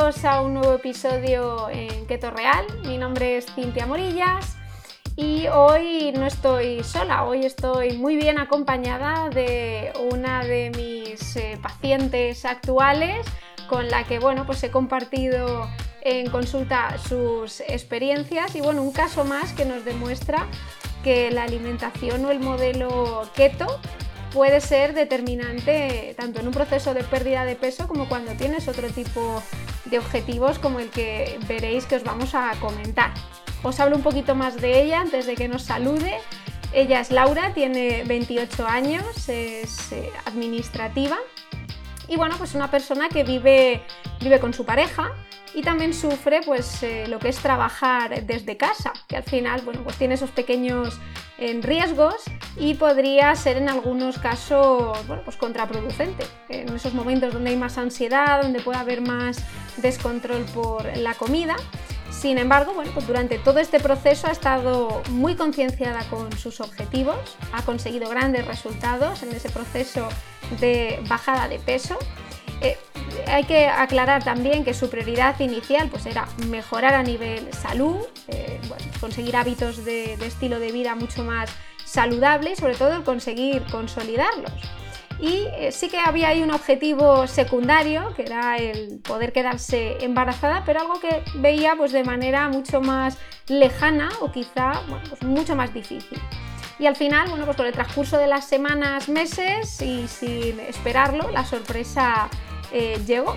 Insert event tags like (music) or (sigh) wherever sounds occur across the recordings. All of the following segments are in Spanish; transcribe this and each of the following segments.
Bienvenidos a un nuevo episodio en Keto Real. Mi nombre es Cintia Morillas y hoy no estoy sola, hoy estoy muy bien acompañada de una de mis eh, pacientes actuales con la que bueno, pues he compartido en consulta sus experiencias y bueno, un caso más que nos demuestra que la alimentación o el modelo keto puede ser determinante tanto en un proceso de pérdida de peso como cuando tienes otro tipo de objetivos como el que veréis que os vamos a comentar. Os hablo un poquito más de ella antes de que nos salude. Ella es Laura, tiene 28 años, es eh, administrativa y bueno, pues una persona que vive, vive con su pareja y también sufre pues eh, lo que es trabajar desde casa, que al final bueno, pues tiene esos pequeños eh, riesgos y podría ser en algunos casos bueno, pues contraproducente. En esos momentos donde hay más ansiedad, donde puede haber más descontrol por la comida. Sin embargo, bueno, pues durante todo este proceso ha estado muy concienciada con sus objetivos, ha conseguido grandes resultados en ese proceso de bajada de peso. Eh, hay que aclarar también que su prioridad inicial pues, era mejorar a nivel salud, eh, conseguir hábitos de, estilo de vida mucho más saludables y sobre todo conseguir consolidarlos. Y eh, sí que había ahí un objetivo secundario, que era el poder quedarse embarazada, pero algo que veía pues, de manera mucho más lejana o quizá pues, mucho más difícil. Y al final, bueno, pues con el transcurso de las semanas, meses y sin esperarlo, la sorpresa eh, llegó.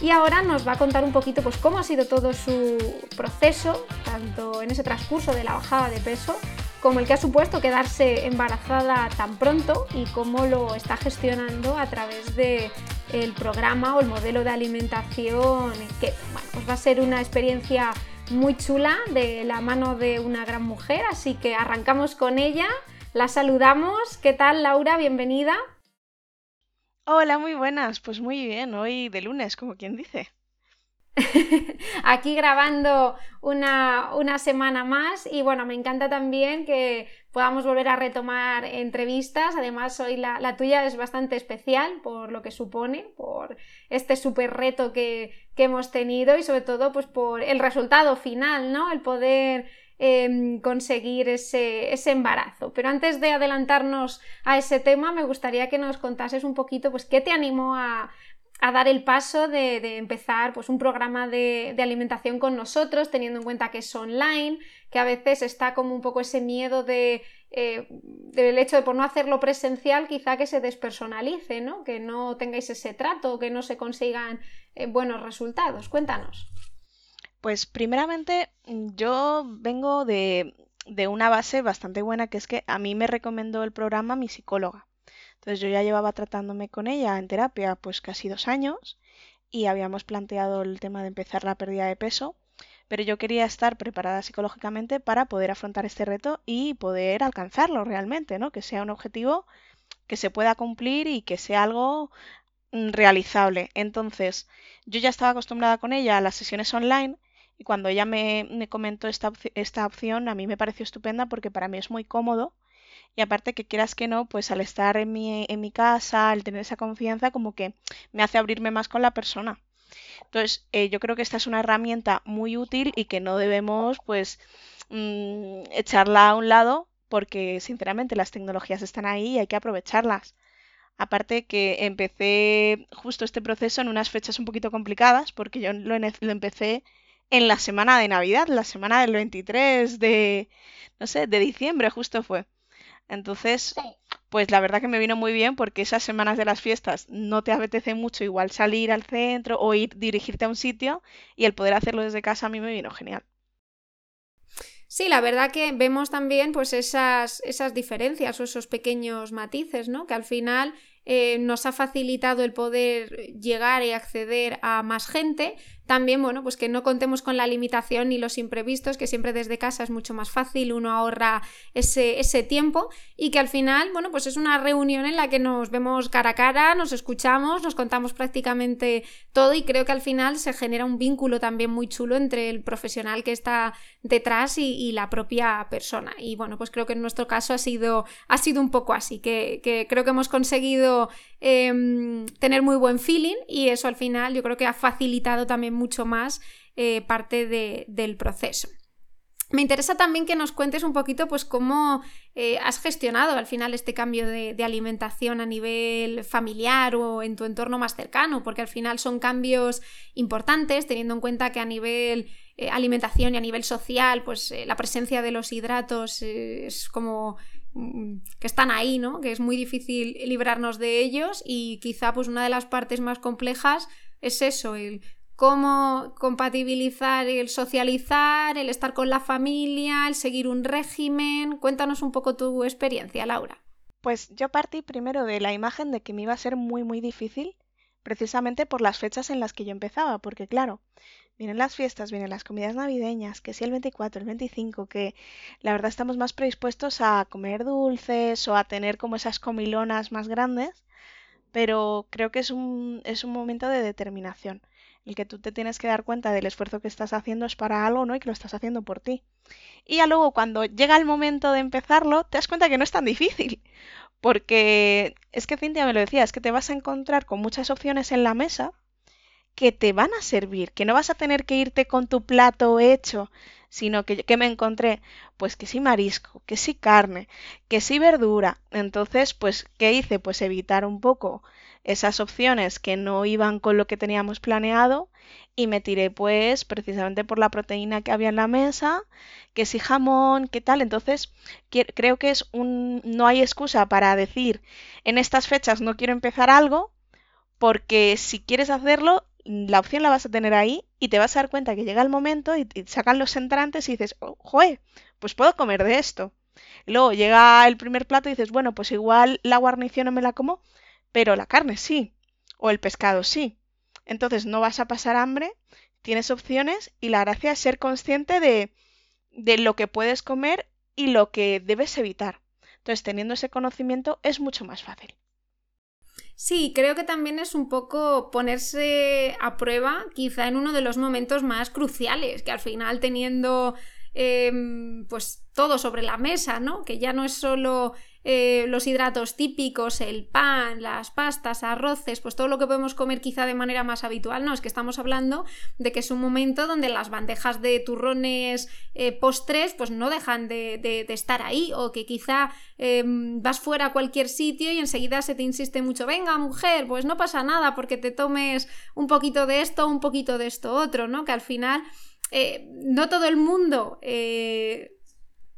Y ahora nos va a contar un poquito pues, cómo ha sido todo su proceso, tanto en ese transcurso de la bajada de peso, como el que ha supuesto quedarse embarazada tan pronto y cómo lo está gestionando a través el programa o el modelo de alimentación que bueno, pues va a ser una experiencia muy chula de la mano de una gran mujer, así que arrancamos con ella, la saludamos. ¿Qué tal Laura? Bienvenida. Hola, muy buenas. Pues muy bien, hoy de lunes, como quien dice. (laughs) aquí grabando una, semana más y bueno, me encanta también que podamos volver a retomar entrevistas. Además, hoy la, tuya es bastante especial por lo que supone, por este súper reto que, hemos tenido y sobre todo pues por el resultado final, ¿no? El poder em, conseguir ese, ese, embarazo. Pero antes de adelantarnos a ese tema, me gustaría que nos contases un poquito pues qué te animó a, a dar el paso de, empezar pues, un programa de, alimentación con nosotros, teniendo en cuenta que es online, que a veces está como un poco ese miedo de, eh, del hecho de por no hacerlo presencial, quizá que se despersonalice, ¿no? que no tengáis ese trato, que no se consigan eh, buenos resultados. Cuéntanos. Pues primeramente yo vengo de, de una base bastante buena, que es que a mí me recomendó el programa mi psicóloga. Entonces yo ya llevaba tratándome con ella en terapia pues casi dos años y habíamos planteado el tema de empezar la pérdida de peso, pero yo quería estar preparada psicológicamente para poder afrontar este reto y poder alcanzarlo realmente, ¿no? Que sea un objetivo que se pueda cumplir y que sea algo mm, realizable. Entonces, yo ya estaba acostumbrada con ella a las sesiones online y cuando ella me, me comentó esta, esta opción, a mí me pareció estupenda porque para mí es muy cómodo y aparte que quieras que no, pues al estar en mi, en mi casa, al tener esa confianza, como que me hace abrirme más con la persona. Entonces, eh, yo creo que esta es una herramienta muy útil y que no debemos, pues, mm, echarla a un lado porque, sinceramente, las tecnologías están ahí y hay que aprovecharlas. Aparte que empecé justo este proceso en unas fechas un poquito complicadas porque yo lo, lo empecé en la semana de Navidad, la semana del 23 de, no sé, de diciembre justo fue. Entonces, pues la verdad que me vino muy bien porque esas semanas de las fiestas no te apetece mucho igual salir al centro o ir dirigirte a un sitio y el poder hacerlo desde casa a mí me vino genial. Sí, la verdad que vemos también pues esas, esas diferencias o esos pequeños matices, ¿no? Que al final eh, nos ha facilitado el poder llegar y acceder a más gente, también, bueno, pues que no contemos con la limitación ni los imprevistos, que siempre desde casa es mucho más fácil, uno ahorra ese, ese tiempo y que al final, bueno, pues es una reunión en la que nos vemos cara a cara, nos escuchamos, nos contamos prácticamente todo y creo que al final se genera un vínculo también muy chulo entre el profesional que está detrás y, la propia persona. Y bueno, pues creo que en nuestro caso ha sido, ha sido un poco así, que, que creo que hemos conseguido em, tener muy buen feeling y eso al final yo creo que ha facilitado también mucho más eh, parte del proceso. Me interesa también que nos cuentes un poquito pues cómo eh, has gestionado al final este cambio de, alimentación a nivel familiar o en tu entorno más cercano, porque al final son cambios importantes, teniendo en cuenta que a nivel eh, alimentación y a nivel social, pues la presencia de los hidratos es como que están ahí, ¿no? Que es muy difícil librarnos de ellos y quizá pues una de las partes más complejas es eso, el cómo compatibilizar el socializar, el estar con la familia, el seguir un régimen. Cuéntanos un poco tu experiencia, Laura. Pues yo partí primero de la imagen de que me iba a ser muy muy difícil, precisamente por las fechas en las que yo empezaba, porque claro, vienen las fiestas, vienen las comidas navideñas, que si el 24, el 25, que la verdad estamos más predispuestos a comer dulces o a tener como esas comilonas más grandes, pero creo que es un, es un momento de determinación el que tú te tienes que dar cuenta del esfuerzo que estás haciendo es para algo, ¿no? Y que lo estás haciendo por ti. Y ya luego cuando llega el momento de empezarlo, te das cuenta que no es tan difícil. Porque es que Cintia me lo decía, es que te vas a encontrar con muchas opciones en la mesa que te van a servir, que no vas a tener que irte con tu plato hecho, sino que, que me encontré, pues que sí marisco, que sí carne, que sí verdura. Entonces, pues, ¿qué hice? Pues evitar un poco esas opciones que no iban con lo que teníamos planeado y me tiré pues precisamente por la proteína que había en la mesa, que si jamón, qué tal. Entonces creo que es un no hay excusa para decir en estas fechas no quiero empezar algo porque si quieres hacerlo la opción la vas a tener ahí y te vas a dar cuenta que llega el momento y, sacan los entrantes y dices, oh, pues puedo comer de esto. luego llega el primer plato y dices, bueno, pues igual la guarnición no me la como, pero la carne sí, o el pescado sí. Entonces no vas a pasar hambre, tienes opciones y la gracia es ser consciente de, de lo que puedes comer y lo que debes evitar. Entonces, teniendo ese conocimiento es mucho más fácil. Sí, creo que también es un poco ponerse a prueba, quizá en uno de los momentos más cruciales, que al final teniendo em, pues todo sobre la mesa, ¿no? Que ya no es solo eh, los hidratos típicos, el pan, las pastas, arroces, pues todo lo que podemos comer quizá de manera más habitual, no, es que estamos hablando de que es un momento donde las bandejas de turrones eh, postres pues no dejan de, estar ahí o que quizá em, vas fuera a cualquier sitio y enseguida se te insiste mucho, venga mujer, pues no pasa nada porque te tomes un poquito de esto, un poquito de esto otro, ¿no? Que al final... Eh, no todo el mundo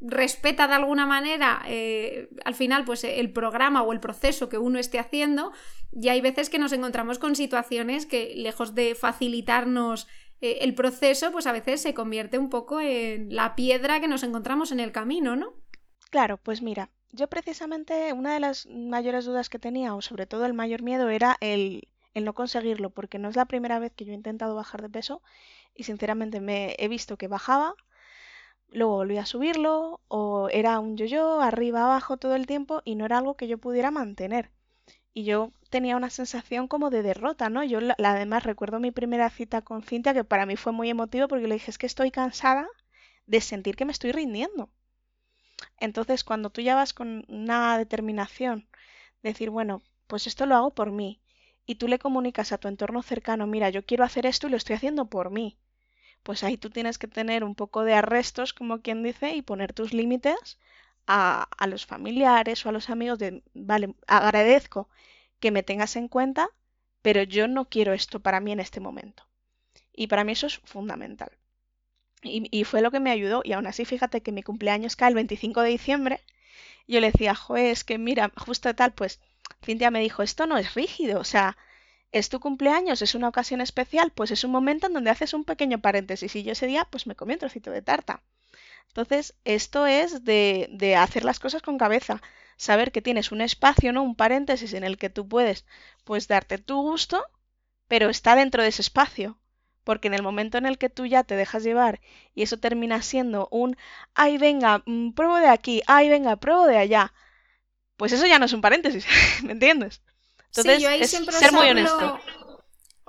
respeta de alguna manera eh, al final pues el programa o el proceso que uno esté haciendo y hay veces que nos encontramos con situaciones que lejos de facilitarnos eh, el proceso pues a veces se convierte un poco en la piedra que nos encontramos en el camino, ¿no? Claro, pues mira, yo precisamente una de las mayores dudas que tenía o sobre todo el mayor miedo era el, el no conseguirlo porque no es la primera vez que yo he intentado bajar de peso y sinceramente me he visto que bajaba luego volví a subirlo o era un yo-yo arriba abajo todo el tiempo y no era algo que yo pudiera mantener. Y yo tenía una sensación como de derrota, ¿no? Yo la, además recuerdo mi primera cita con Cintia que para mí fue muy emotivo porque le dije es que estoy cansada de sentir que me estoy rindiendo. Entonces cuando tú ya vas con una determinación, decir, bueno, pues esto lo hago por mí, y tú le comunicas a tu entorno cercano, mira, yo quiero hacer esto y lo estoy haciendo por mí pues ahí tú tienes que tener un poco de arrestos, como quien dice, y poner tus límites a, los familiares o a los amigos de, vale, agradezco que me tengas en cuenta, pero yo no quiero esto para mí en este momento. Y para mí eso es fundamental. Y, y, fue lo que me ayudó. Y aún así, fíjate que mi cumpleaños cae el 25 de diciembre. Yo le decía, joder, es que mira, justo tal, pues Cintia me dijo, esto no es rígido. O sea, es tu cumpleaños, es una ocasión especial, pues es un momento en donde haces un pequeño paréntesis y yo ese día pues me comí un trocito de tarta. Entonces, esto es de, de hacer las cosas con cabeza, saber que tienes un espacio, ¿no? Un paréntesis en el que tú puedes pues darte tu gusto, pero está dentro de ese espacio. Porque en el momento en el que tú ya te dejas llevar y eso termina siendo un, ay venga, mm, pruebo de aquí, ay venga, pruebo de allá, pues eso ya no es un paréntesis, (laughs) ¿me entiendes? Sí, yo ahí siempre ser muy honesto.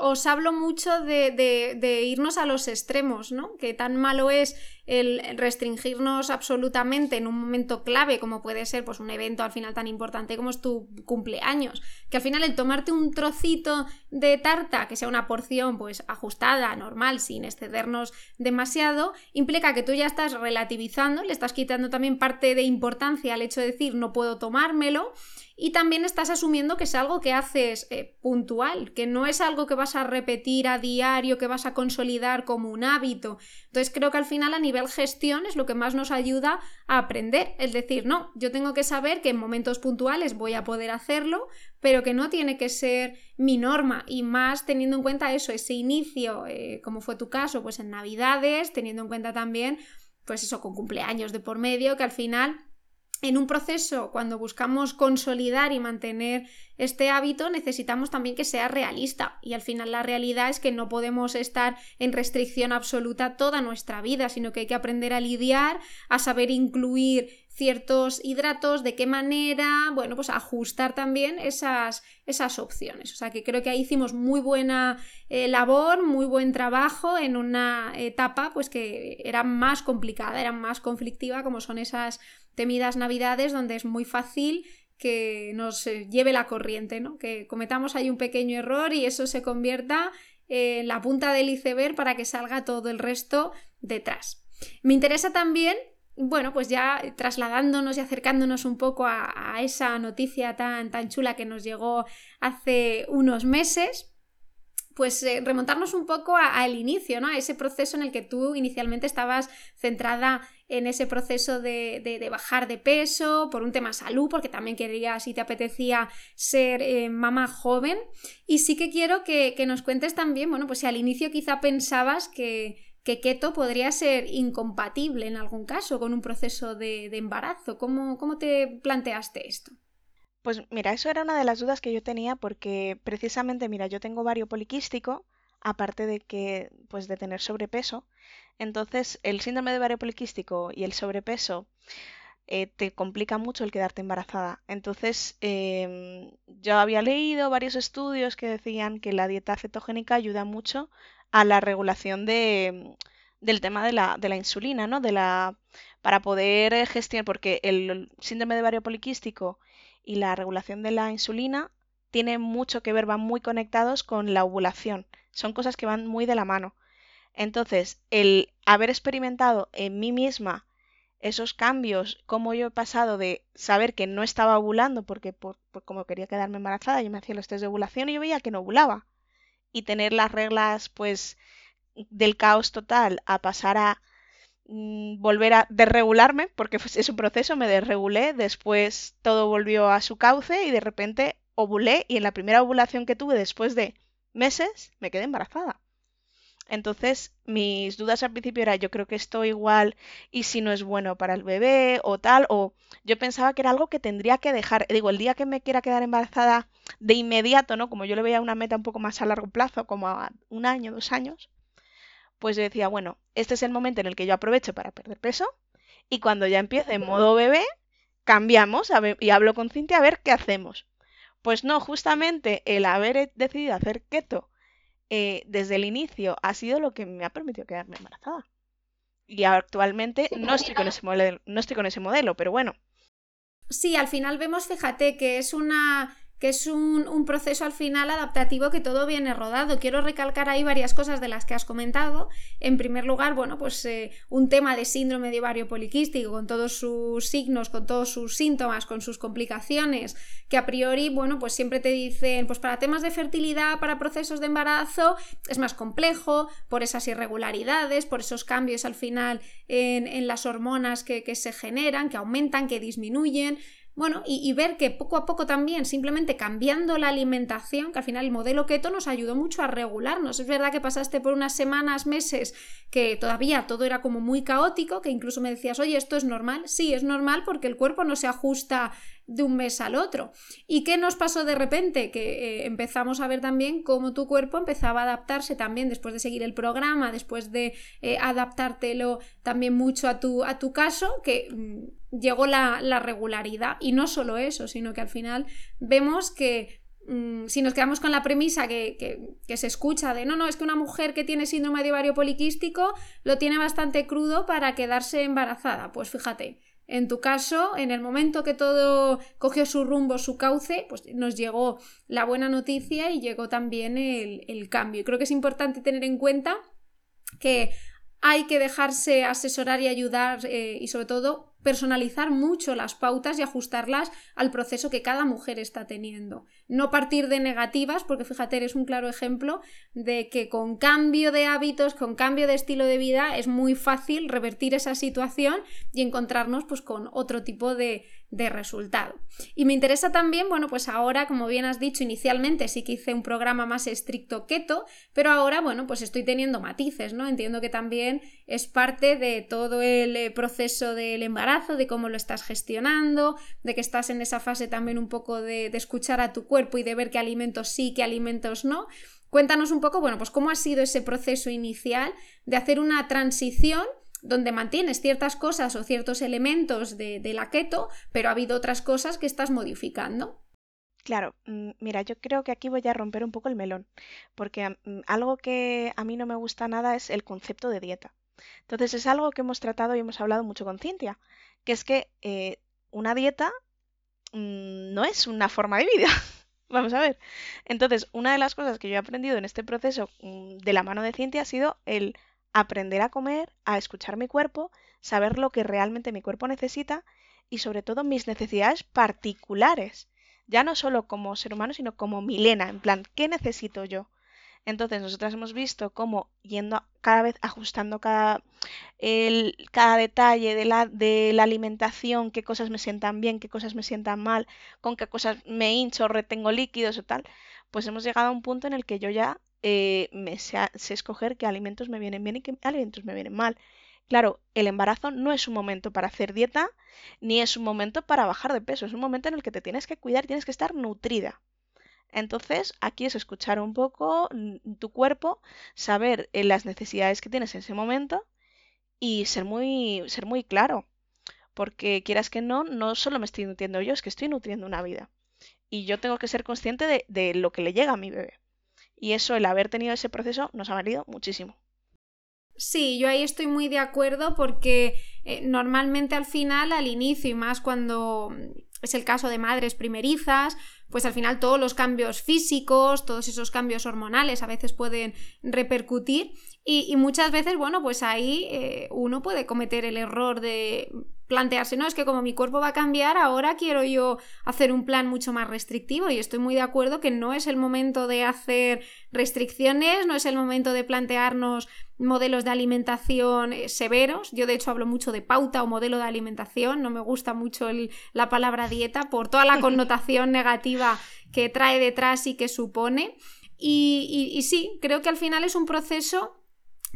Os hablo mucho de, irnos a los extremos, ¿no? Que tan malo es el restringirnos absolutamente en un momento clave, como puede ser pues, un evento al final tan importante como es tu cumpleaños, que al final el tomarte un trocito de tarta, que sea una porción pues ajustada, normal, sin excedernos demasiado, implica que tú ya estás relativizando, le estás quitando también parte de importancia al hecho de decir no puedo tomármelo y también estás asumiendo que es algo que haces eh, puntual, que no es algo que vas a repetir a diario, que vas a consolidar como un hábito. Entonces creo que al final a nivel gestión es lo que más nos ayuda a aprender. Es decir, no, yo tengo que saber que en momentos puntuales voy a poder hacerlo, pero que no tiene que ser mi norma y más teniendo en cuenta eso, ese inicio, eh, como fue tu caso, pues en Navidades, teniendo en cuenta también, pues eso, con cumpleaños de por medio, que al final en un proceso, cuando buscamos consolidar y mantener este hábito, necesitamos también que sea realista. Y al final la realidad es que no podemos estar en restricción absoluta toda nuestra vida, sino que hay que aprender a lidiar, a saber incluir ciertos hidratos, de qué manera, bueno, pues ajustar también esas, esas opciones. O sea que creo que ahí hicimos muy buena eh, labor, muy buen trabajo en una etapa pues que era más complicada, era más conflictiva como son esas temidas navidades donde es muy fácil que nos eh, lleve la corriente, ¿no? Que cometamos ahí un pequeño error y eso se convierta en la punta del iceberg para que salga todo el resto detrás. Me interesa también bueno, pues ya trasladándonos y acercándonos un poco a, esa noticia tan, tan chula que nos llegó hace unos meses, pues eh, remontarnos un poco al inicio, ¿no? A ese proceso en el que tú inicialmente estabas centrada en ese proceso de, bajar de peso por un tema salud, porque también querías y te apetecía ser eh, mamá joven. Y sí que quiero que, que nos cuentes también, bueno, pues si al inicio quizá pensabas que que keto podría ser incompatible en algún caso con un proceso de, embarazo. ¿Cómo, ¿Cómo, te planteaste esto? Pues mira, eso era una de las dudas que yo tenía porque precisamente, mira, yo tengo vario poliquístico, aparte de que, pues de tener sobrepeso. Entonces, el síndrome de vario poliquístico y el sobrepeso eh, te complica mucho el quedarte embarazada. Entonces, em, yo había leído varios estudios que decían que la dieta cetogénica ayuda mucho a la regulación de, del tema de la, de la insulina, ¿no? De la, para poder gestionar, porque el síndrome de vario poliquístico y la regulación de la insulina tiene mucho que ver, van muy conectados con la ovulación. Son cosas que van muy de la mano. Entonces, el haber experimentado en mí misma esos cambios, como yo he pasado de saber que no estaba ovulando porque por, como quería quedarme embarazada, yo me hacía los test de ovulación y yo veía que no ovulaba y tener las reglas pues del caos total a pasar a volver a desregularme, porque es un proceso, me desregulé, después todo volvió a su cauce y de repente ovulé y en la primera ovulación que tuve después de meses me quedé embarazada. Entonces, mis dudas al principio era, yo creo que esto igual y si no es bueno para el bebé o tal, o yo pensaba que era algo que tendría que dejar, digo, el día que me quiera quedar embarazada de inmediato, ¿no? Como yo le veía una meta un poco más a largo plazo, como a un año, dos años, pues yo decía, bueno, este es el momento en el que yo aprovecho para perder peso y cuando ya empiece en modo bebé, cambiamos y hablo con Cintia a ver qué hacemos. Pues no, justamente el haber decidido hacer keto eh, desde el inicio ha sido lo que me ha permitido quedarme embarazada. Y actualmente no estoy con ese modelo, no estoy con ese modelo, pero bueno. Sí, al final vemos, fíjate, que es una que es un, proceso al final adaptativo que todo viene rodado. Quiero recalcar ahí varias cosas de las que has comentado. En primer lugar, bueno, pues eh, un tema de síndrome de ovario poliquístico con todos sus signos, con todos sus síntomas, con sus complicaciones, que a priori, bueno, pues siempre te dicen, pues para temas de fertilidad, para procesos de embarazo, es más complejo por esas irregularidades, por esos cambios al final en, las hormonas que, que se generan, que aumentan, que disminuyen. Bueno, y, ver que poco a poco también, simplemente cambiando la alimentación, que al final el modelo keto nos ayudó mucho a regularnos. Es verdad que pasaste por unas semanas, meses, que todavía todo era como muy caótico, que incluso me decías, oye, ¿esto es normal? Sí, es normal porque el cuerpo no se ajusta de un mes al otro. ¿Y qué nos pasó de repente? Que eh, empezamos a ver también cómo tu cuerpo empezaba a adaptarse también después de seguir el programa, después de eh, adaptártelo también mucho a tu, a tu caso, que mm, llegó la, regularidad. Y no solo eso, sino que al final vemos que mm, si nos quedamos con la premisa que, que, se escucha de no, no, es que una mujer que tiene síndrome de ovario poliquístico lo tiene bastante crudo para quedarse embarazada. Pues fíjate, en tu caso, en el momento que todo cogió su rumbo, su cauce, pues nos llegó la buena noticia y llegó también el, cambio. Y creo que es importante tener en cuenta que hay que dejarse asesorar y ayudar eh, y sobre todo personalizar mucho las pautas y ajustarlas al proceso que cada mujer está teniendo. No partir de negativas, porque fíjate, eres un claro ejemplo de que con cambio de hábitos, con cambio de estilo de vida, es muy fácil revertir esa situación y encontrarnos pues, con otro tipo de, de resultado. Y me interesa también, bueno, pues ahora, como bien has dicho inicialmente, sí que hice un programa más estricto keto, pero ahora, bueno, pues estoy teniendo matices, ¿no? Entiendo que también es parte de todo el eh, proceso del embarazo, de cómo lo estás gestionando, de que estás en esa fase también un poco de, de escuchar a tu cuerpo y de ver qué alimentos sí, qué alimentos no. Cuéntanos un poco, bueno, pues cómo ha sido ese proceso inicial de hacer una transición donde mantienes ciertas cosas o ciertos elementos de, la keto, pero ha habido otras cosas que estás modificando. Claro, mm, mira, yo creo que aquí voy a romper un poco el melón, porque mm, algo que a mí no me gusta nada es el concepto de dieta. Entonces es algo que hemos tratado y hemos hablado mucho con Cintia, que es que eh, una dieta mm, no es una forma de vida. (laughs) Vamos a ver. Entonces, una de las cosas que yo he aprendido en este proceso de la mano de Cintia ha sido el aprender a comer, a escuchar mi cuerpo, saber lo que realmente mi cuerpo necesita y sobre todo mis necesidades particulares. Ya no solo como ser humano, sino como Milena, en plan, ¿qué necesito yo? Entonces, nosotras hemos visto cómo yendo cada vez ajustando cada, cada detalle de la, de la alimentación, qué cosas me sientan bien, qué cosas me sientan mal, con qué cosas me hincho, retengo líquidos o tal, pues hemos llegado a un punto en el que yo ya eh, me sé, escoger qué alimentos me vienen bien y qué alimentos me vienen mal. Claro, el embarazo no es un momento para hacer dieta, ni es un momento para bajar de peso, es un momento en el que te tienes que cuidar, tienes que estar nutrida. Entonces, aquí es escuchar un poco tu cuerpo, saber eh, las necesidades que tienes en ese momento y ser muy, ser muy claro. Porque quieras que no, no solo me estoy nutriendo yo, es que estoy nutriendo una vida. Y yo tengo que ser consciente de lo que le llega a mi bebé. Y eso, el haber tenido ese proceso, nos ha valido muchísimo. Sí, yo ahí estoy muy de acuerdo porque eh, normalmente al final, al inicio y más cuando es el caso de madres primerizas, pues al final todos los cambios físicos, todos esos cambios hormonales a veces pueden repercutir y, muchas veces, bueno, pues ahí eh, uno puede cometer el error de plantearse, no, es que como mi cuerpo va a cambiar, ahora quiero yo hacer un plan mucho más restrictivo y estoy muy de acuerdo que no es el momento de hacer restricciones, no es el momento de plantearnos modelos de alimentación eh, severos. Yo de hecho hablo mucho de pauta o modelo de alimentación, no me gusta mucho la palabra dieta por toda la (laughs) connotación negativa que trae detrás y que supone. y sí, creo que al final es un proceso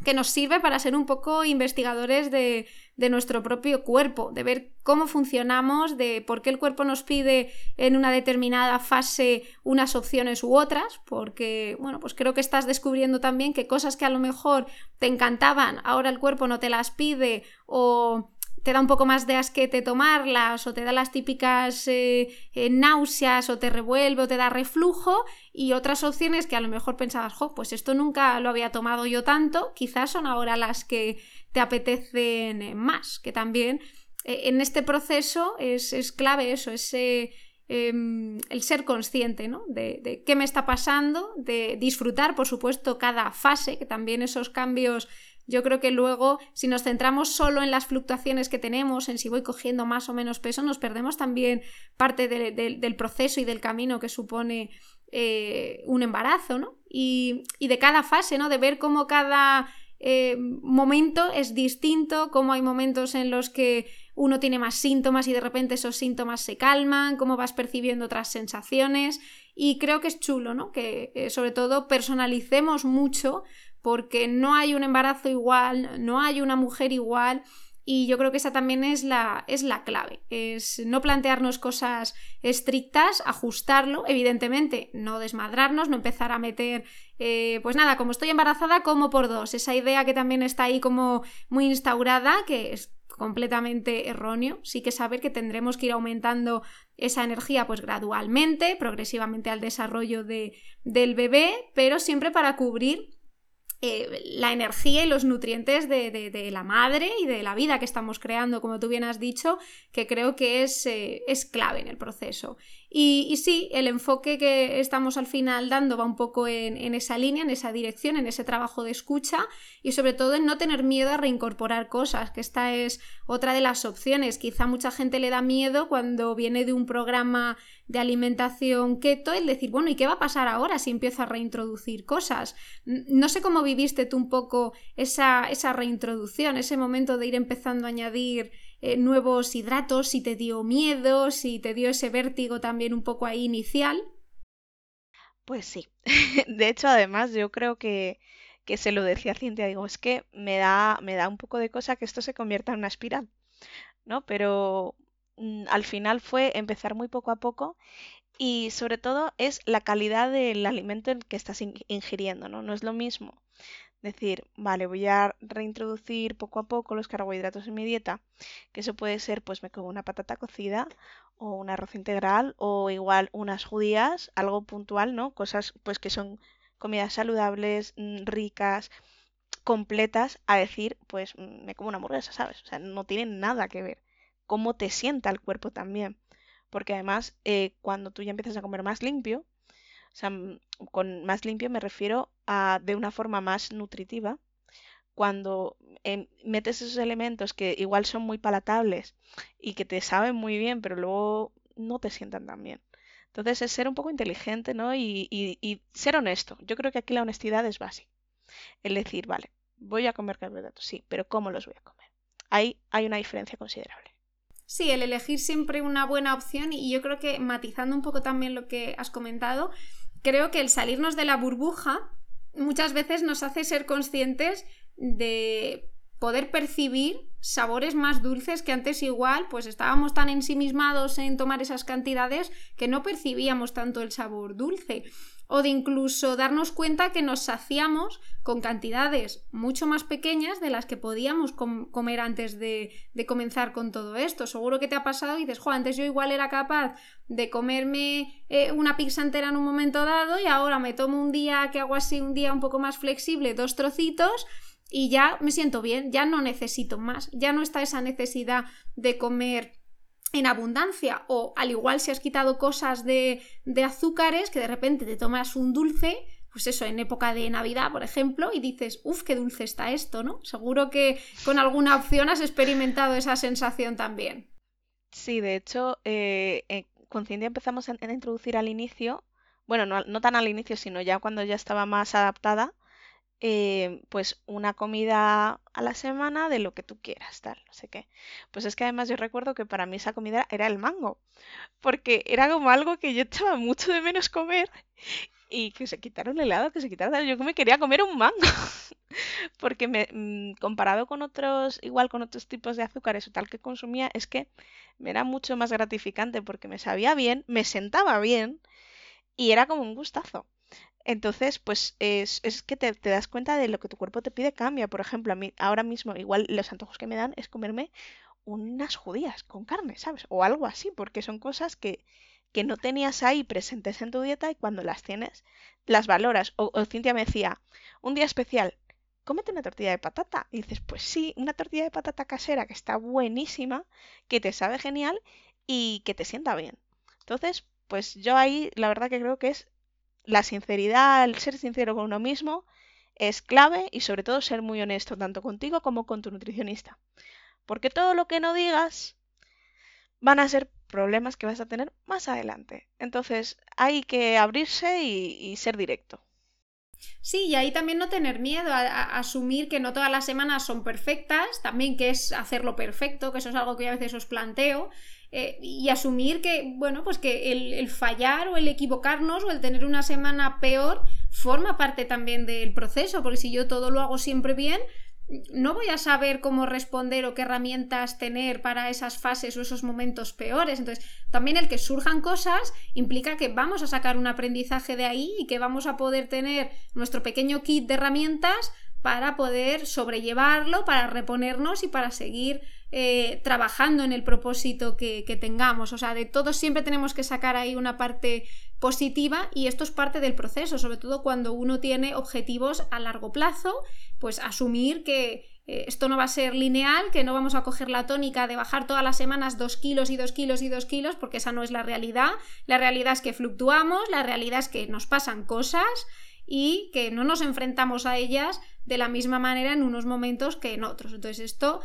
que nos sirve para ser un poco investigadores de, nuestro propio cuerpo, de ver cómo funcionamos, de por qué el cuerpo nos pide en una determinada fase unas opciones u otras, porque, bueno, pues creo que estás descubriendo también que cosas que a lo mejor te encantaban, ahora el cuerpo no te las pide o te da un poco más de asquete tomarlas o te da las típicas eh, eh, náuseas o te revuelve o te da reflujo y otras opciones que a lo mejor pensabas, jo, pues esto nunca lo había tomado yo tanto, quizás son ahora las que te apetecen más, que también eh, en este proceso es, clave eso, ese... Em, el ser consciente ¿no? de, qué me está pasando, de disfrutar, por supuesto, cada fase, que también esos cambios yo creo que luego, si nos centramos solo en las fluctuaciones que tenemos, en si voy cogiendo más o menos peso, nos perdemos también parte del proceso y del camino que supone eh, un embarazo, ¿no? Y, de cada fase, ¿no? De ver cómo cada eh, momento es distinto, cómo hay momentos en los que uno tiene más síntomas y de repente esos síntomas se calman, cómo vas percibiendo otras sensaciones. Y creo que es chulo, ¿no? Que eh, sobre todo personalicemos mucho porque no hay un embarazo igual, no hay una mujer igual. Y yo creo que esa también es la, es la clave, es no plantearnos cosas estrictas, ajustarlo, evidentemente, no desmadrarnos, no empezar a meter, eh, pues nada, como estoy embarazada, como por dos, esa idea que también está ahí como muy instaurada, que es completamente erróneo. Sí que saber que tendremos que ir aumentando esa energía pues gradualmente, progresivamente al desarrollo de, del bebé, pero siempre para cubrir eh, la energía y los nutrientes de, la madre y de la vida que estamos creando, como tú bien has dicho, que creo que es, eh, es clave en el proceso. Y, sí, el enfoque que estamos al final dando va un poco en, esa línea, en esa dirección, en ese trabajo de escucha y sobre todo en no tener miedo a reincorporar cosas, que esta es otra de las opciones. Quizá mucha gente le da miedo cuando viene de un programa de alimentación keto el decir, bueno, ¿y qué va a pasar ahora si empiezo a reintroducir cosas? No sé cómo viviste tú un poco esa, esa reintroducción, ese momento de ir empezando a añadir eh, nuevos hidratos, si te dio miedo, si te dio ese vértigo también un poco ahí inicial. Pues sí. (laughs) De hecho, además, yo creo que, que se lo decía a Cintia, digo, es que me da, me da un poco de cosa que esto se convierta en una espiral, ¿no? Pero al final fue empezar muy poco a poco y sobre todo es la calidad del alimento que estás ingiriendo, ¿no? No es lo mismo decir, vale, voy a reintroducir poco a poco los carbohidratos en mi dieta, que eso puede ser, pues me como una patata cocida o un arroz integral o igual unas judías, algo puntual, ¿no? Cosas pues que son comidas saludables, mm, ricas, completas, a decir, pues mm, me como una hamburguesa, ¿sabes? O sea, no tiene nada que ver. Cómo te sienta el cuerpo también. Porque además, eh, cuando tú ya empiezas a comer más limpio, o sea, con más limpio me refiero a de una forma más nutritiva. Cuando em, metes esos elementos que igual son muy palatables y que te saben muy bien, pero luego no te sientan tan bien. Entonces es ser un poco inteligente, ¿no? Y, y, ser honesto. Yo creo que aquí la honestidad es básica. El decir, vale, voy a comer carbohidratos, sí, pero ¿cómo los voy a comer? Ahí hay una diferencia considerable. Sí, el elegir siempre una buena opción y yo creo que matizando un poco también lo que has comentado, creo que el salirnos de la burbuja muchas veces nos hace ser conscientes de poder percibir sabores más dulces que antes igual pues estábamos tan ensimismados en tomar esas cantidades que no percibíamos tanto el sabor dulce o de incluso darnos cuenta que nos saciamos con cantidades mucho más pequeñas de las que podíamos comer antes de, comenzar con todo esto. Seguro que te ha pasado y dices, jo, antes yo igual era capaz de comerme eh, una pizza entera en un momento dado y ahora me tomo un día que hago así, un día un poco más flexible, dos trocitos y ya me siento bien, ya no necesito más, ya no está esa necesidad de comer en abundancia o al igual si has quitado cosas de, de azúcares que de repente te tomas un dulce pues eso, en época de Navidad, por ejemplo, y dices, uff, qué dulce está esto, ¿no? Seguro que con alguna opción has experimentado esa sensación también. Sí, de hecho, eh, eh, con Cindy empezamos a, introducir al inicio, bueno, no, no, tan al inicio, sino ya cuando ya estaba más adaptada, eh, pues una comida a la semana de lo que tú quieras, tal, no sé qué. Pues es que además yo recuerdo que para mí esa comida era el mango, porque era como algo que yo echaba mucho de menos comer y que se quitaron el helado, que se quitaron, yo me quería comer un mango, (laughs) porque me, mm, comparado con otros, igual con otros tipos de azúcares o tal que consumía, es que me era mucho más gratificante porque me sabía bien, me sentaba bien y era como un gustazo. Entonces, pues es, es que te, das cuenta de lo que tu cuerpo te pide cambia. Por ejemplo, a mí ahora mismo igual los antojos que me dan es comerme unas judías con carne, ¿sabes? O algo así, porque son cosas que, que no tenías ahí presentes en tu dieta y cuando las tienes, las valoras. O, o Cintia me decía, un día especial, cómete una tortilla de patata. Y dices, pues sí, una tortilla de patata casera que está buenísima, que te sabe genial y que te sienta bien. Entonces, pues yo ahí la verdad que creo que es la sinceridad, el ser sincero con uno mismo es clave y sobre todo ser muy honesto tanto contigo como con tu nutricionista. Porque todo lo que no digas van a ser problemas que vas a tener más adelante. Entonces hay que abrirse y, ser directo. Sí, y ahí también no tener miedo a, asumir que no todas las semanas son perfectas, también que es hacerlo perfecto, que eso es algo que a veces os planteo, eh, y asumir que, bueno, pues que el, fallar o el equivocarnos o el tener una semana peor forma parte también del proceso, porque si yo todo lo hago siempre bien, no voy a saber cómo responder o qué herramientas tener para esas fases o esos momentos peores. Entonces, también el que surjan cosas implica que vamos a sacar un aprendizaje de ahí y que vamos a poder tener nuestro pequeño kit de herramientas para poder sobrellevarlo, para reponernos y para seguir eh, trabajando en el propósito que, que, tengamos. O sea, de todo siempre tenemos que sacar ahí una parte positiva y esto es parte del proceso, sobre todo cuando uno tiene objetivos a largo plazo, pues asumir que eh, esto no va a ser lineal, que no vamos a coger la tónica de bajar todas las semanas dos kilos y dos kilos y dos kilos, porque esa no es la realidad. La realidad es que fluctuamos, la realidad es que nos pasan cosas y que no nos enfrentamos a ellas de la misma manera en unos momentos que en otros. Entonces esto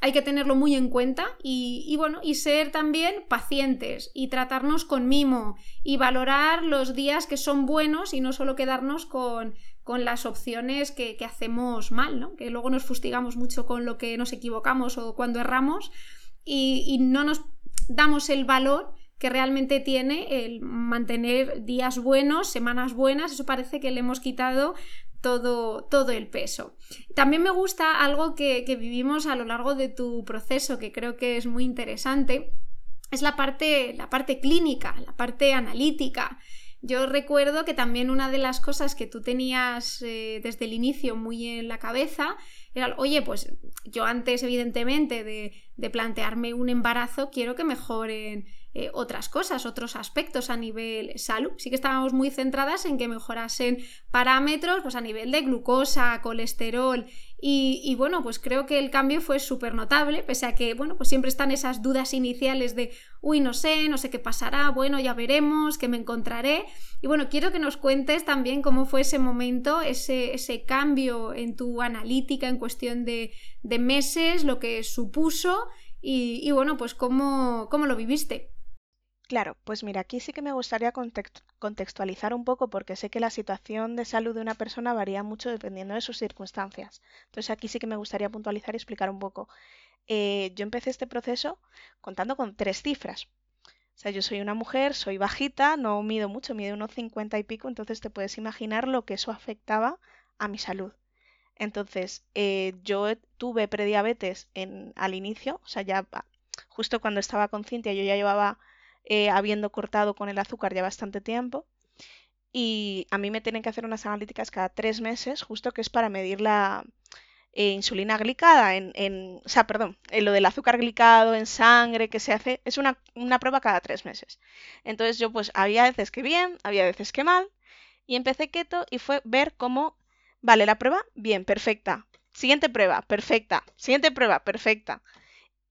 hay que tenerlo muy en cuenta y, y, bueno, y ser también pacientes y tratarnos con mimo y valorar los días que son buenos y no solo quedarnos con con las opciones que, hacemos mal, ¿no? que luego nos fustigamos mucho con lo que nos equivocamos o cuando erramos y, no nos damos el valor que realmente tiene el mantener días buenos, semanas buenas, eso parece que le hemos quitado todo, todo el peso. También me gusta algo que, vivimos a lo largo de tu proceso, que creo que es muy interesante, es la parte, la parte clínica, la parte analítica. Yo recuerdo que también una de las cosas que tú tenías eh, desde el inicio muy en la cabeza era, oye, pues yo antes evidentemente de, de plantearme un embarazo quiero que mejoren eh, otras cosas, otros aspectos a nivel salud. Sí que estábamos muy centradas en que mejorasen parámetros pues a nivel de glucosa, colesterol y, bueno, pues creo que el cambio fue súper notable, pese a que, bueno, pues siempre están esas dudas iniciales de, uy, no sé, no sé qué pasará, bueno, ya veremos, qué me encontraré. Y bueno, quiero que nos cuentes también cómo fue ese momento, ese, ese cambio en tu analítica en cuestión de, de meses, lo que supuso y, y bueno, pues cómo, cómo lo viviste. Claro, pues mira, aquí sí que me gustaría contextualizar un poco porque sé que la situación de salud de una persona varía mucho dependiendo de sus circunstancias. Entonces aquí sí que me gustaría puntualizar y explicar un poco. Eh, yo empecé este proceso contando con tres cifras. O sea, yo soy una mujer, soy bajita, no mido mucho, mido unos 50 y pico, entonces te puedes imaginar lo que eso afectaba a mi salud. Entonces, eh, yo tuve prediabetes en, al inicio, o sea, ya justo cuando estaba con Cintia yo ya llevaba eh, habiendo cortado con el azúcar ya bastante tiempo. Y a mí me tienen que hacer unas analíticas cada tres meses, justo que es para medir la eh, insulina glicada en, en, o sea, perdón, en lo del azúcar glicado en sangre que se hace, es una, una prueba cada tres meses. Entonces yo pues había veces que bien, había veces que mal, y empecé keto y fue ver cómo, vale, la prueba, bien, perfecta. Siguiente prueba, perfecta. Siguiente prueba, perfecta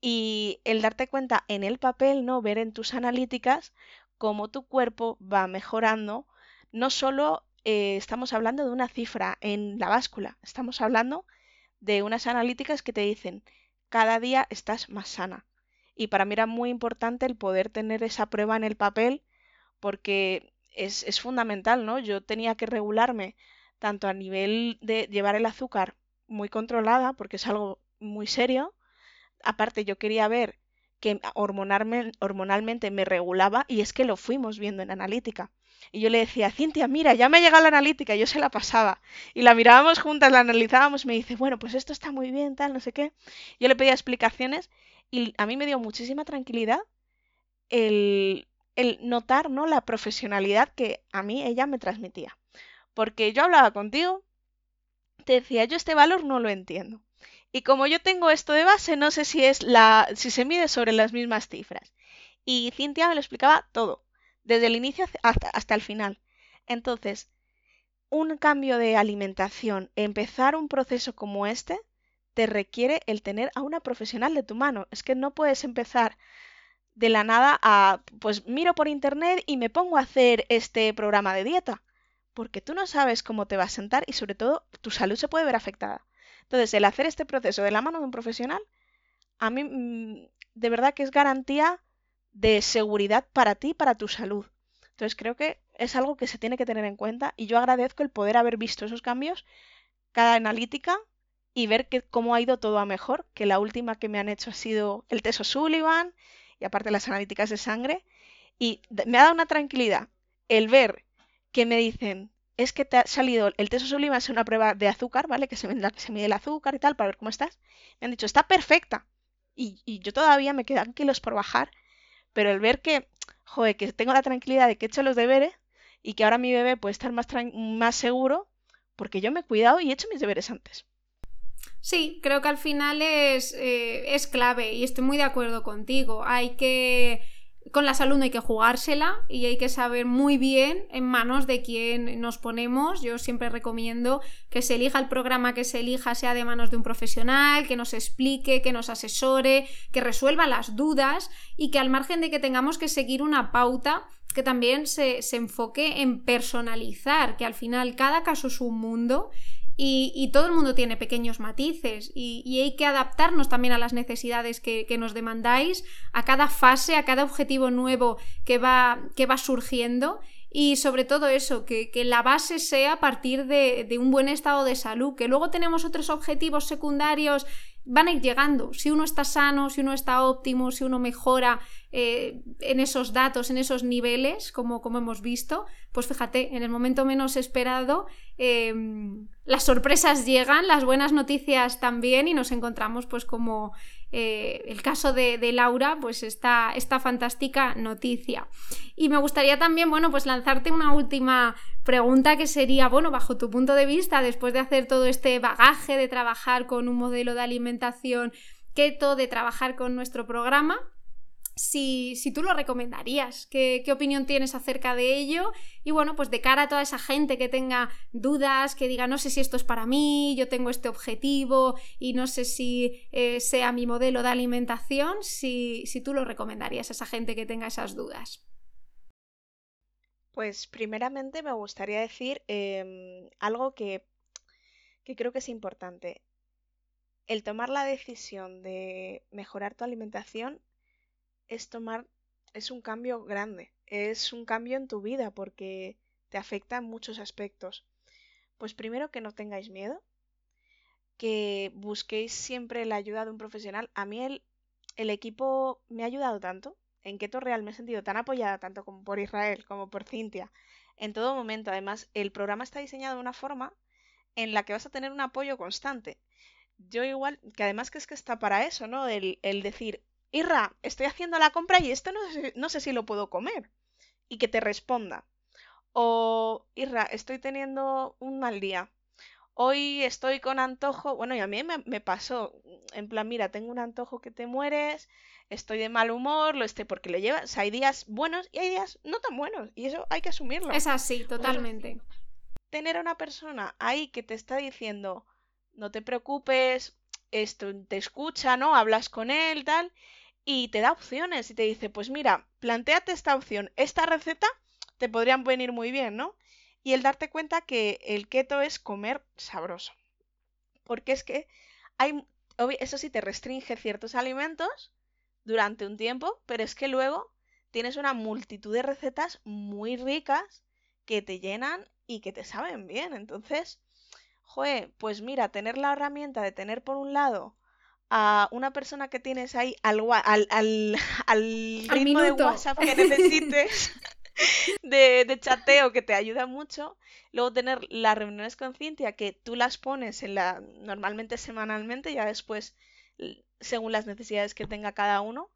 y el darte cuenta en el papel, ¿no? Ver en tus analíticas cómo tu cuerpo va mejorando. No solo eh, estamos hablando de una cifra en la báscula, estamos hablando de unas analíticas que te dicen cada día estás más sana. Y para mí era muy importante el poder tener esa prueba en el papel porque es, es fundamental, ¿no? Yo tenía que regularme tanto a nivel de llevar el azúcar muy controlada, porque es algo muy serio, aparte yo quería ver que hormonalmente me regulaba y es que lo fuimos viendo en analítica. Y yo le decía, Cintia, mira, ya me ha llegado la analítica, yo se la pasaba. Y la mirábamos juntas, la analizábamos, me dice, bueno, pues esto está muy bien, tal, no sé qué. Yo le pedía explicaciones y a mí me dio muchísima tranquilidad el, el notar ¿no? la profesionalidad que a mí ella me transmitía. Porque yo hablaba contigo, te decía, yo este valor no lo entiendo. Y como yo tengo esto de base, no sé si es la si se mide sobre las mismas cifras. Y Cintia me lo explicaba todo, desde el inicio hasta, hasta el final. Entonces, un cambio de alimentación, empezar un proceso como este, te requiere el tener a una profesional de tu mano. Es que no puedes empezar de la nada a, pues miro por internet y me pongo a hacer este programa de dieta, porque tú no sabes cómo te va a sentar y sobre todo tu salud se puede ver afectada. Entonces, el hacer este proceso de la mano de un profesional, a mí mm, de verdad que es garantía de seguridad para ti, para tu salud. Entonces, creo que es algo que se tiene que tener en cuenta y yo agradezco el poder haber visto esos cambios, cada analítica y ver que, cómo ha ido todo a mejor, que la última que me han hecho ha sido el teso Sullivan y aparte las analíticas de sangre y me ha dado una tranquilidad el ver que me dicen es que te ha salido el teso Sullivan es una prueba de azúcar, ¿vale? Que se, se mide el azúcar y tal para ver cómo estás. Me han dicho, está perfecta. Y, yo todavía me quedan kilos por bajar, pero el ver que, joder, que tengo la tranquilidad de que he hecho los deberes y que ahora mi bebé puede estar más, más seguro porque yo me he cuidado y he hecho mis deberes antes. Sí, creo que al final es, eh, es clave y estoy muy de acuerdo contigo. Hay que con la salud no hay que jugársela y hay que saber muy bien en manos de quién nos ponemos. Yo siempre recomiendo que se elija el programa que se elija, sea de manos de un profesional, que nos explique, que nos asesore, que resuelva las dudas y que al margen de que tengamos que seguir una pauta, que también se, se enfoque en personalizar, que al final cada caso es un mundo y, todo el mundo tiene pequeños matices y, hay que adaptarnos también a las necesidades que, nos demandáis, a cada fase, a cada objetivo nuevo que va, que va surgiendo y sobre todo eso, que, la base sea a partir de, de, un buen estado de salud, que luego tenemos otros objetivos secundarios van a ir llegando. Si uno está sano, si uno está óptimo, si uno mejora eh, en esos datos, en esos niveles, como, como, hemos visto, pues fíjate, en el momento menos esperado, em, las sorpresas llegan, las buenas noticias también y nos encontramos pues como eh, el caso de, Laura, pues esta, esta fantástica noticia. Y me gustaría también, bueno, pues lanzarte una última pregunta que sería, bueno, bajo tu punto de vista, después de hacer todo este bagaje de trabajar con un modelo de alimentación keto, de trabajar con nuestro programa, si, si, tú lo recomendarías, ¿Qué, ¿Qué, opinión tienes acerca de ello. Y bueno, pues de cara a toda esa gente que tenga dudas, que diga, no sé si esto es para mí, yo tengo este objetivo y no sé si eh, sea mi modelo de alimentación, si, si tú lo recomendarías a esa gente que tenga esas dudas. Pues primeramente me gustaría decir em, algo que, que creo que es importante. El tomar la decisión de mejorar tu alimentación es tomar, es un cambio grande, es un cambio en tu vida porque te afecta en muchos aspectos. Pues primero que no tengáis miedo, que busquéis siempre la ayuda de un profesional. A mí el, el equipo me ha ayudado tanto. En Keto Real me he sentido tan apoyada tanto como por Israel como por Cintia en todo momento. Además, el programa está diseñado de una forma en la que vas a tener un apoyo constante. Yo igual, que además que es que está para eso, ¿no? El, el decir, Irra, estoy haciendo la compra y esto no sé, no sé si lo puedo comer. Y que te responda. O, Irra, estoy teniendo un mal día. Hoy estoy con antojo. Bueno, y a mí me, me pasó. En plan, mira, tengo un antojo que te mueres. Estoy de mal humor, lo esté porque lo llevas. hay días buenos y hay días no tan buenos. Y eso hay que asumirlo. Es así, totalmente. tener a una persona ahí que te está diciendo, no te preocupes, esto te escucha, ¿no? Hablas con él, tal y te da opciones y te dice, pues mira, planteate esta opción, esta receta te podrían venir muy bien, ¿no? Y el darte cuenta que el keto es comer sabroso. Porque es que hay, eso sí te restringe ciertos alimentos durante un tiempo, pero es que luego tienes una multitud de recetas muy ricas que te llenan y que te saben bien. Entonces, joe, pues mira, tener la herramienta de tener por un lado a una persona que tienes ahí al, al, (laughs) al, al ritmo de WhatsApp que necesites, (laughs) de, de, chateo que te ayuda mucho. Luego tener las reuniones con Cintia que tú las pones en la normalmente semanalmente, ya después según las necesidades que tenga cada uno.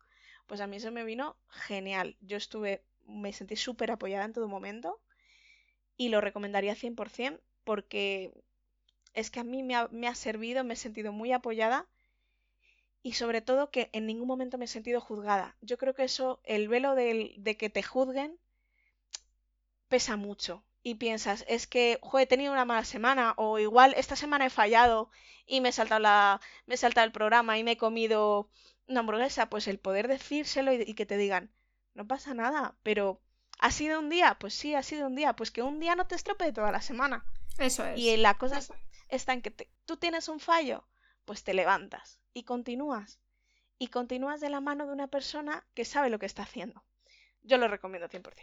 Pues a mí eso me vino genial. Yo estuve, me sentí súper apoyada en todo momento y lo recomendaría 100% porque es que a mí me ha, me ha servido, me he sentido muy apoyada y sobre todo que en ningún momento me he sentido juzgada. Yo creo que eso, el velo de, de que te juzguen, pesa mucho. Y piensas, es que, he tenido una mala semana, o igual esta semana he fallado y me he saltado, la, me he saltado el programa y me he comido una hamburguesa. Pues el poder decírselo y, y que te digan, no pasa nada, pero ¿ha sido un día? Pues sí, ha sido un día. Pues que un día no te estropee toda la semana. Eso es. Y la cosa está en que tú tienes un fallo, pues te levantas y continúas. Y continúas de la mano de una persona que sabe lo que está haciendo. Yo lo recomiendo 100%.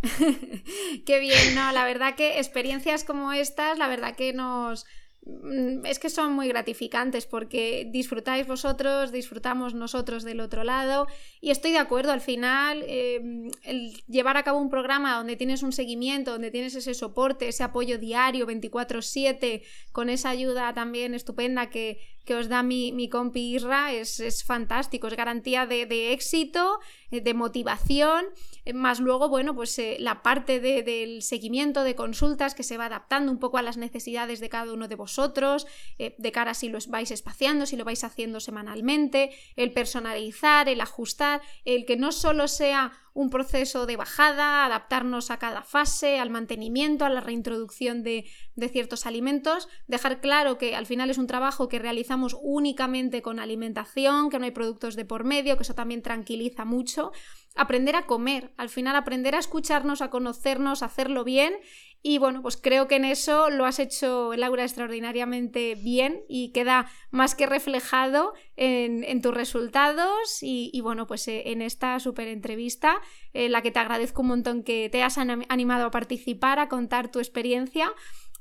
(laughs) Qué bien, no, la verdad que experiencias como estas, la verdad que nos, Mm, es que son muy gratificantes porque disfrutáis vosotros, disfrutamos nosotros del otro lado y estoy de acuerdo, al final em, el llevar a cabo un programa donde tienes un seguimiento, donde tienes ese soporte, ese apoyo diario 24/7 con esa ayuda también estupenda que, que os da mi, mi compi Isra es, es fantástico, es garantía de, de éxito, eh, de motivación, eh, más luego, bueno, pues eh, la parte de, del seguimiento de consultas que se va adaptando un poco a las necesidades de cada uno de vosotros, de cara a si lo vais espaciando, si lo vais haciendo semanalmente, el personalizar, el ajustar, el que no solo sea un proceso de bajada, adaptarnos a cada fase, al mantenimiento, a la reintroducción de, ciertos alimentos, dejar claro que al final es un trabajo que realizamos únicamente con alimentación, que no hay productos de por medio, que eso también tranquiliza mucho. Aprender a comer, al final aprender a escucharnos, a conocernos, a hacerlo bien y bueno, pues creo que en eso lo has hecho, Laura, extraordinariamente bien y queda más que reflejado en, tus resultados. Y, bueno, pues eh, en esta súper entrevista, en la que te agradezco un montón que te hayas animado a participar, a contar tu experiencia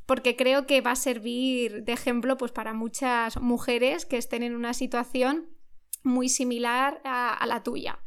porque creo que va a servir de ejemplo pues, para muchas mujeres que estén en una situación muy similar a la tuya.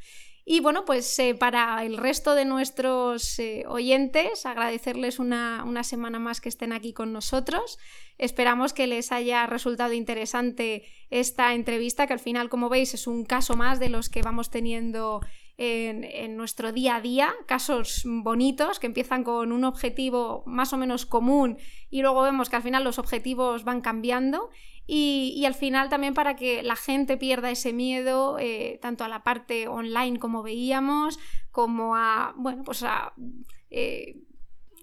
Y bueno, pues eh, para el resto de nuestros eh, oyentes, agradecerles una, una, semana más que estén aquí con nosotros. Esperamos que les haya resultado interesante esta entrevista, que al final, como veis, es un caso más de los que vamos teniendo en, nuestro día a día, casos bonitos que empiezan con un objetivo más o menos común y luego vemos que al final los objetivos van cambiando y, al final también para que la gente pierda ese miedo eh, tanto a la parte online como veíamos como a, bueno, pues a... Eh,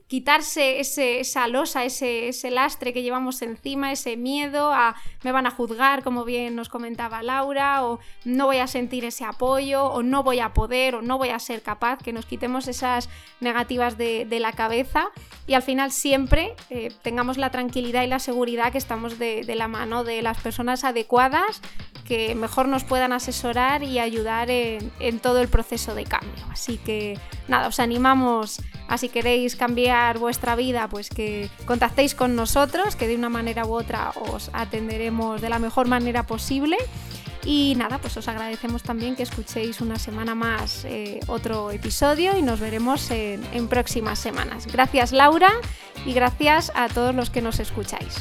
quitarse ese, esa losa, ese, ese, lastre que llevamos encima, ese miedo a me van a juzgar, como bien nos comentaba Laura, o no voy a sentir ese apoyo, o no voy a poder, o no voy a ser capaz, que nos quitemos esas negativas de, la cabeza. Y al final siempre eh, tengamos la tranquilidad y la seguridad que estamos de, la mano de las personas adecuadas que mejor nos puedan asesorar y ayudar en, todo el proceso de cambio. Así que nada, os animamos a si queréis cambiar vuestra vida, pues que contactéis con nosotros, que de una manera u otra os atenderemos de la mejor manera posible. Y nada, pues os agradecemos también que escuchéis una semana más eh, otro episodio y nos veremos en próximas semanas. Gracias Laura y gracias a todos los que nos escucháis.